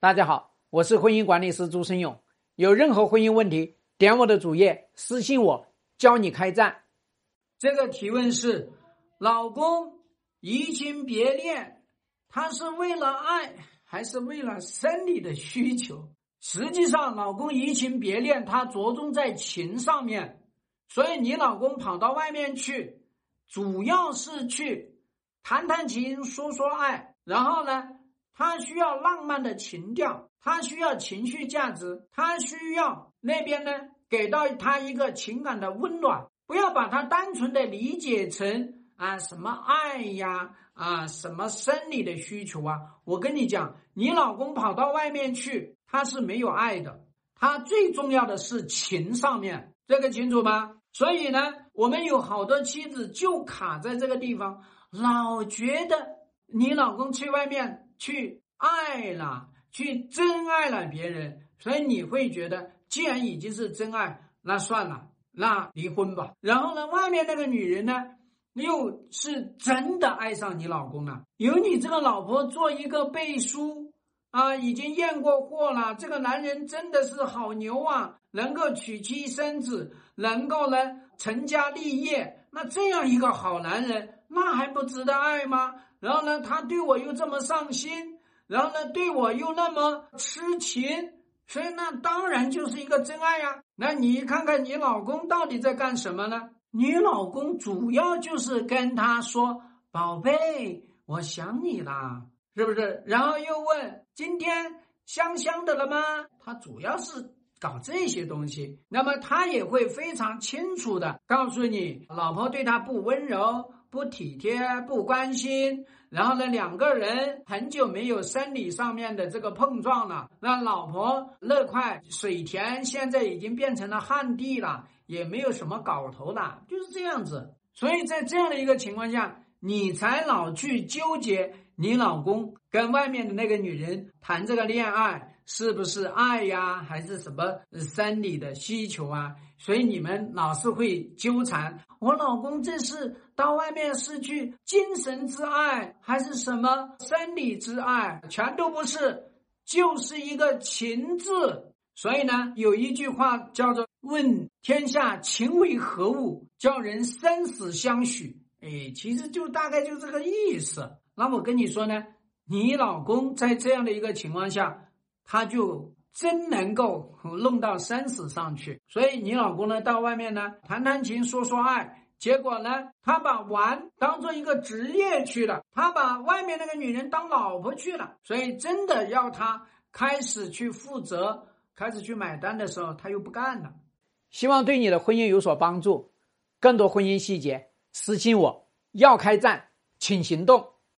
大家好，我是婚姻管理师朱生勇。有任何婚姻问题，点我的主页私信我，教你开战。这个提问是：老公移情别恋，他是为了爱还是为了生理的需求？实际上，老公移情别恋，他着重在情上面，所以你老公跑到外面去，主要是去谈谈情、说说爱，然后呢？他需要浪漫的情调，他需要情绪价值，他需要那边呢给到他一个情感的温暖，不要把它单纯的理解成啊什么爱呀啊什么生理的需求啊。我跟你讲，你老公跑到外面去，他是没有爱的，他最重要的是情上面，这个清楚吗？所以呢，我们有好多妻子就卡在这个地方，老觉得你老公去外面。去爱了，去真爱了别人，所以你会觉得，既然已经是真爱，那算了，那离婚吧。然后呢，外面那个女人呢，又是真的爱上你老公了，有你这个老婆做一个背书啊，已经验过货了，这个男人真的是好牛啊，能够娶妻生子，能够呢成家立业，那这样一个好男人，那还不值得爱吗？然后呢，他对我又这么上心，然后呢，对我又那么痴情，所以那当然就是一个真爱呀。那你看看你老公到底在干什么呢？你老公主要就是跟他说：“宝贝，我想你啦，是不是？”然后又问：“今天香香的了吗？”他主要是搞这些东西。那么他也会非常清楚的告诉你，老婆对他不温柔。不体贴，不关心，然后呢，两个人很久没有生理上面的这个碰撞了。那老婆那块水田现在已经变成了旱地了，也没有什么搞头了，就是这样子。所以在这样的一个情况下，你才老去纠结你老公跟外面的那个女人谈这个恋爱是不是爱呀，还是什么生理的需求啊？所以你们老是会纠缠，我老公这是到外面是去精神之爱，还是什么生理之爱？全都不是，就是一个情字。所以呢，有一句话叫做“问天下情为何物，叫人生死相许”。哎，其实就大概就这个意思。那我跟你说呢，你老公在这样的一个情况下，他就。真能够弄到生死上去，所以你老公呢，到外面呢谈谈情说说爱，结果呢，他把玩当做一个职业去了，他把外面那个女人当老婆去了，所以真的要他开始去负责，开始去买单的时候，他又不干了。希望对你的婚姻有所帮助，更多婚姻细节私信我，要开战，请行动。